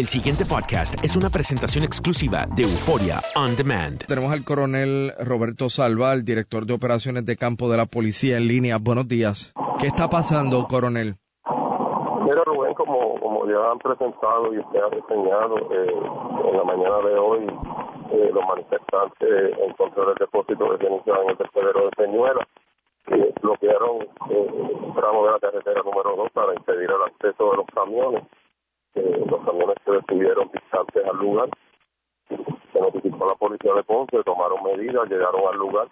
El siguiente podcast es una presentación exclusiva de Euforia On Demand. Tenemos al coronel Roberto Salva, el director de operaciones de campo de la policía en línea. Buenos días. ¿Qué está pasando, coronel? Mira, Rubén, como, como ya han presentado y usted ha reseñado, eh, en la mañana de hoy eh, los manifestantes en contra del depósito de ceniza en el tercedero de Peñuela eh, bloquearon eh, un tramo de la carretera número 2 para impedir el acceso de los camiones. Eh, los camiones se detuvieron distantes al lugar. Se notificó la policía de Ponce, tomaron medidas, llegaron al lugar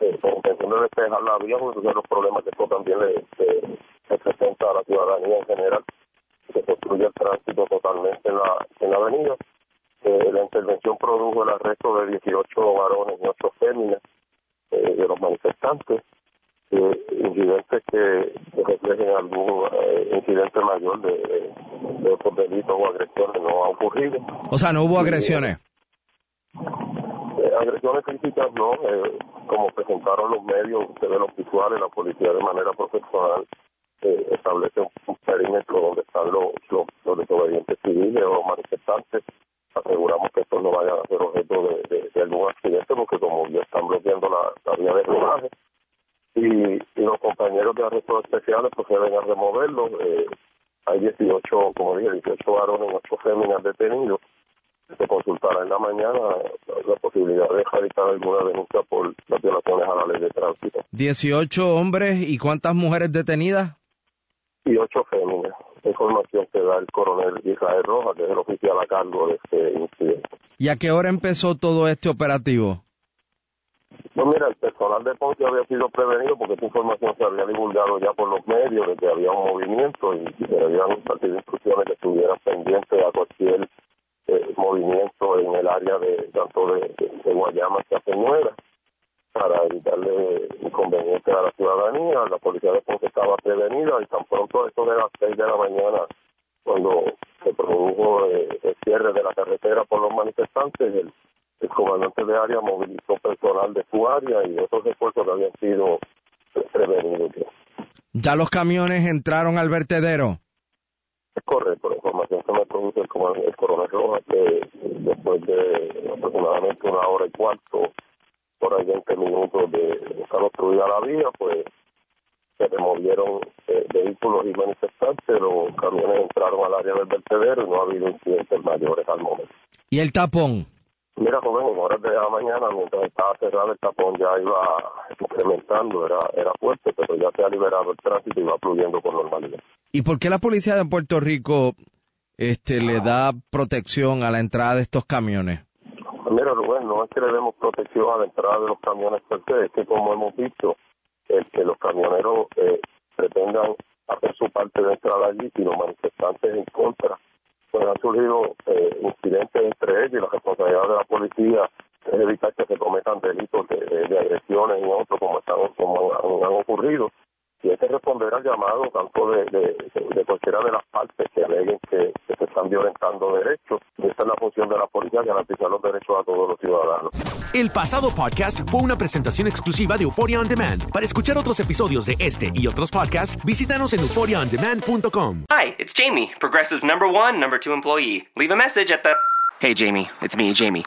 eh, con intención de despejar la vía, porque son los problemas que esto también le, le- le presenta a la ciudadanía en general. Se construye el tránsito totalmente en la, en la avenida. Eh, la intervención produjo el arresto de 18 varones y 8 féminas eh, de los manifestantes. Eh, que, que reflejen algún incidente mayor de, de, otros delitos o agresiones no ha ocurrido. O sea, no hubo agresiones. Eh, agresiones físicas no, eh, como presentaron los medios, usted ve los visuales, la policía de manera profesional eh, establece un, un perímetro donde están los, los, los desobedientes civiles o los manifestantes. Aseguramos que estos no vayan a ser objeto de, de- de algún accidente porque como ya están bloqueando la, la vía de rodaje y, y los compañeros de arrestos especiales proceden a Eh, hay 18, como dije, 18 varones y 8 féminas detenidos se consultará en la mañana la, posibilidad de realizar alguna denuncia por las violaciones a la ley de tránsito. 18 hombres y cuántas mujeres detenidas? Y ocho féminas. Información que da el coronel Israel Rojas, que es el oficial a cargo de este incidente. ¿Y a qué hora empezó todo este operativo? No, mira, el personal de Ponce había sido prevenido porque esta información se había divulgado ya por los medios de que había un movimiento y, se habían partido instrucciones que estuvieran pendientes a cualquier eh, movimiento en el área de tanto de, Guayama hacia Peñuela para evitarle inconvenientes a la ciudadanía. La policía de Ponce estaba prevenida y tan pronto esto de las seis de la mañana, cuando se produjo eh, el cierre de la carretera por los manifestantes, el, el comandante de área movilizó personal de su área y otros esfuerzos que habían sido eh, prevenidos. ¿Ya los camiones entraron al vertedero? Es correcto, la información que me produce el, el coronel Rojas, que después de aproximadamente una hora y cuarto, por ahí 20 minutos de estar obstruida la vía, pues se removieron eh, vehículos y manifestantes, los camiones entraron al área del vertedero y no ha habido incidentes mayores al momento. ¿Y el tapón? Mira, joven, en horas de la mañana, mientras estaba cerrado el tapón ya iba incrementando, era, era fuerte, pero ya se ha liberado el tránsito y va fluyendo con normalidad. ¿Y por qué la policía de Puerto Rico este, le da protección a la entrada de estos camiones? Mira, Rubén, no es que le demos protección a la entrada de los camiones per se, es que como hemos visto, el que los camioneros eh, pretendan hacer su parte de entrar allí y los manifestantes en contra, pues han surgido entre ellos y la responsabilidad de la policía es evitar que se cometan delitos de, agresiones y otros como, como han ocurrido. Y hay que responder al llamado tanto de, de, de cualquiera de las partes que aleguen que, que se están violentando derechos. Esa es la función de la policía, garantizar los derechos a todos los ciudadanos. El pasado podcast fue una presentación exclusiva de Euphoria On Demand. Para escuchar otros episodios de este y otros podcasts, visítanos en euphoriaondemand.com. Hi, it's Jamie, Progressive number one, number two employee. Leave a message at the. Hey, Jamie, it's me, Jamie.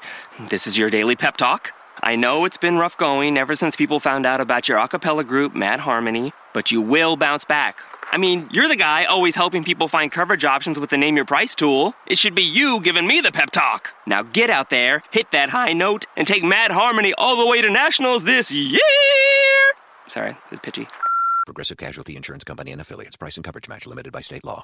This is your daily pep talk. I know it's been rough going ever since people found out about your a cappella group, Mad Harmony, but you will bounce back. I mean, you're the guy always helping people find coverage options with the Name Your Price tool. It should be you giving me the pep talk. Now get out there, hit that high note, and take Mad Harmony all the way to nationals this year! Sorry, it's pitchy. Progressive Casualty Insurance Company and affiliates. Price and coverage match limited by state law.